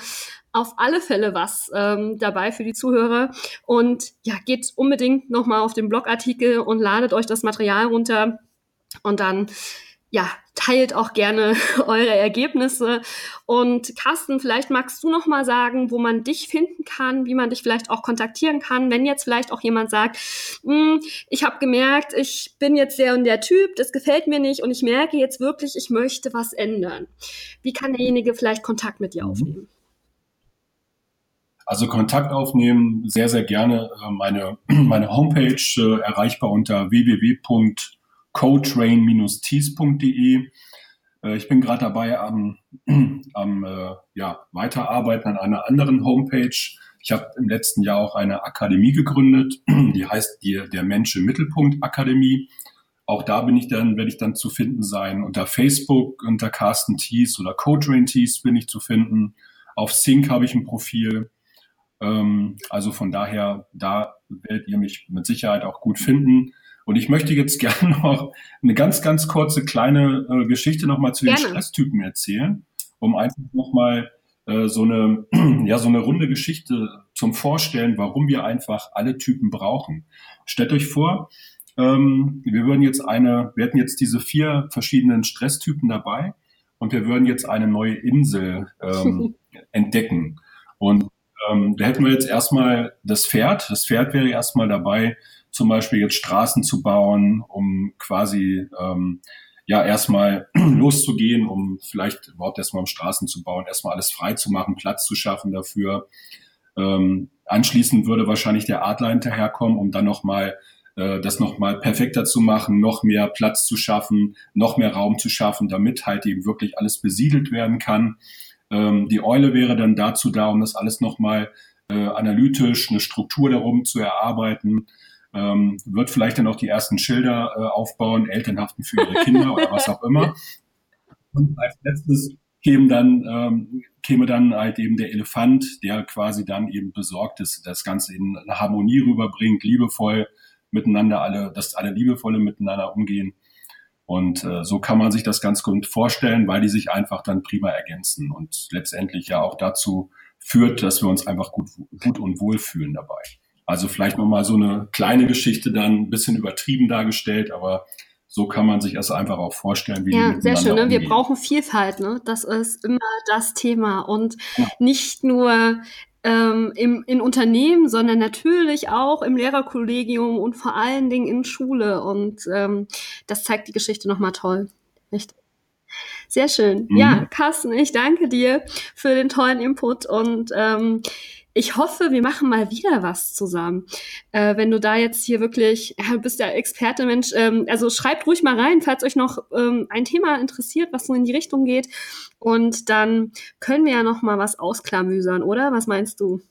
auf alle Fälle was ähm, dabei für die Zuhörer. Und ja, geht unbedingt nochmal auf den Blogartikel und ladet euch das Material runter. Und dann, ja, teilt auch gerne eure Ergebnisse. Und Carsten, vielleicht magst du noch mal sagen, wo man dich finden kann, wie man dich vielleicht auch kontaktieren kann, wenn jetzt vielleicht auch jemand sagt, hm, ich habe gemerkt, ich bin jetzt der und der Typ, das gefällt mir nicht und ich merke jetzt wirklich, ich möchte was ändern. Wie kann derjenige vielleicht Kontakt mit dir mhm. aufnehmen? Also Kontakt aufnehmen, sehr, sehr gerne. Äh, meine, meine Homepage äh, erreichbar unter www.cotrain-tees.de. Äh, ich bin gerade dabei am, am äh, ja, Weiterarbeiten an einer anderen Homepage. Ich habe im letzten Jahr auch eine Akademie gegründet, die heißt die, der Mensch im Mittelpunkt Akademie. Auch da bin ich dann, werde ich dann zu finden sein. Unter Facebook, unter Carsten Tees oder Cotrain Tees bin ich zu finden. Auf Sync habe ich ein Profil. Ähm, also von daher, da werdet ihr mich mit Sicherheit auch gut finden. Und ich möchte jetzt gerne noch eine ganz, ganz kurze kleine äh, Geschichte nochmal zu gerne. den Stresstypen erzählen, um einfach nochmal äh, so eine, ja, so eine runde Geschichte zum Vorstellen, warum wir einfach alle Typen brauchen. Stellt euch vor, ähm, wir würden jetzt eine, wir hätten jetzt diese vier verschiedenen Stresstypen dabei und wir würden jetzt eine neue Insel ähm, entdecken. Ähm, da hätten wir jetzt erstmal das Pferd. Das Pferd wäre erstmal dabei, zum Beispiel jetzt Straßen zu bauen, um quasi ähm, ja erstmal loszugehen, um vielleicht überhaupt erstmal um Straßen zu bauen, erstmal alles frei zu machen, Platz zu schaffen dafür. Ähm, anschließend würde wahrscheinlich der Adler hinterherkommen, um dann nochmal äh, das nochmal perfekter zu machen, noch mehr Platz zu schaffen, noch mehr Raum zu schaffen, damit halt eben wirklich alles besiedelt werden kann. Ähm, die Eule wäre dann dazu da, um das alles nochmal äh, analytisch, eine Struktur darum zu erarbeiten. Ähm, wird vielleicht dann auch die ersten Schilder äh, aufbauen, Elternhaften für ihre Kinder oder was auch immer. Und als letztes käme dann, ähm, käme dann halt eben der Elefant, der quasi dann eben besorgt ist, das Ganze in Harmonie rüberbringt, liebevoll miteinander alle, dass alle liebevolle miteinander umgehen. Und äh, so kann man sich das ganz gut vorstellen, weil die sich einfach dann prima ergänzen und letztendlich ja auch dazu führt, dass wir uns einfach gut, gut und wohl fühlen dabei. Also vielleicht nochmal so eine kleine Geschichte dann ein bisschen übertrieben dargestellt, aber so kann man sich das einfach auch vorstellen, wie ja, die sehr schön. Ne? Wir brauchen Vielfalt, ne? Das ist immer das Thema und ja. nicht nur ähm, im, in Unternehmen, sondern natürlich auch im Lehrerkollegium und vor allen Dingen in Schule. Und ähm, das zeigt die Geschichte nochmal toll. Richtig. Sehr schön. Mhm. Ja, Carsten, ich danke dir für den tollen Input und ähm, ich hoffe, wir machen mal wieder was zusammen. Äh, wenn du da jetzt hier wirklich, ja, bist ja Experte, Mensch, ähm, also schreibt ruhig mal rein, falls euch noch ähm, ein Thema interessiert, was so in die Richtung geht. Und dann können wir ja noch mal was ausklamüsern, oder? Was meinst du?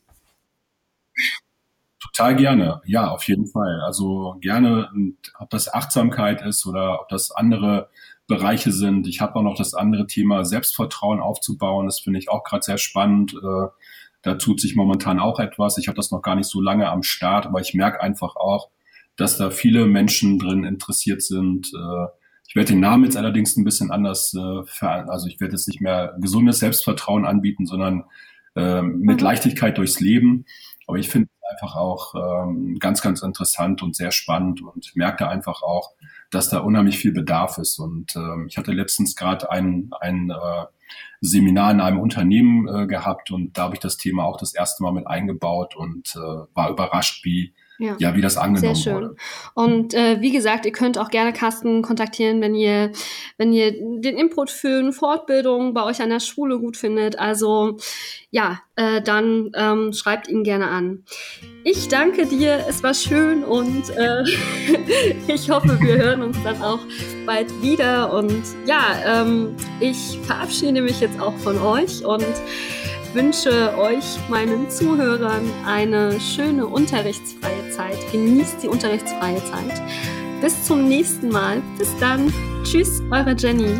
Total gerne, ja, auf jeden Fall. Also gerne, ob das Achtsamkeit ist oder ob das andere Bereiche sind. Ich habe auch noch das andere Thema Selbstvertrauen aufzubauen. Das finde ich auch gerade sehr spannend. Äh, da tut sich momentan auch etwas. Ich habe das noch gar nicht so lange am Start, aber ich merke einfach auch, dass da viele Menschen drin interessiert sind. Äh, ich werde den Namen jetzt allerdings ein bisschen anders, äh, also ich werde jetzt nicht mehr gesundes Selbstvertrauen anbieten, sondern äh, mit mhm. Leichtigkeit durchs Leben. Aber ich finde es einfach auch ähm, ganz, ganz interessant und sehr spannend und merke einfach auch, dass da unheimlich viel Bedarf ist. Und ähm, ich hatte letztens gerade ein, ein äh, Seminar in einem Unternehmen äh, gehabt und da habe ich das Thema auch das erste Mal mit eingebaut und äh, war überrascht, wie ja. ja, wie das angenommen Sehr schön. wurde. Und äh, wie gesagt, ihr könnt auch gerne Carsten kontaktieren, wenn ihr, wenn ihr den Input für eine Fortbildung bei euch an der Schule gut findet. Also ja, äh, dann ähm, schreibt ihn gerne an. Ich danke dir, es war schön und äh, ich hoffe, wir hören uns dann auch bald wieder. Und ja, ähm, ich verabschiede mich jetzt auch von euch und wünsche euch, meinen Zuhörern, eine schöne unterrichtsfreie Zeit. Genießt die unterrichtsfreie Zeit. Bis zum nächsten Mal. Bis dann. Tschüss, eure Jenny.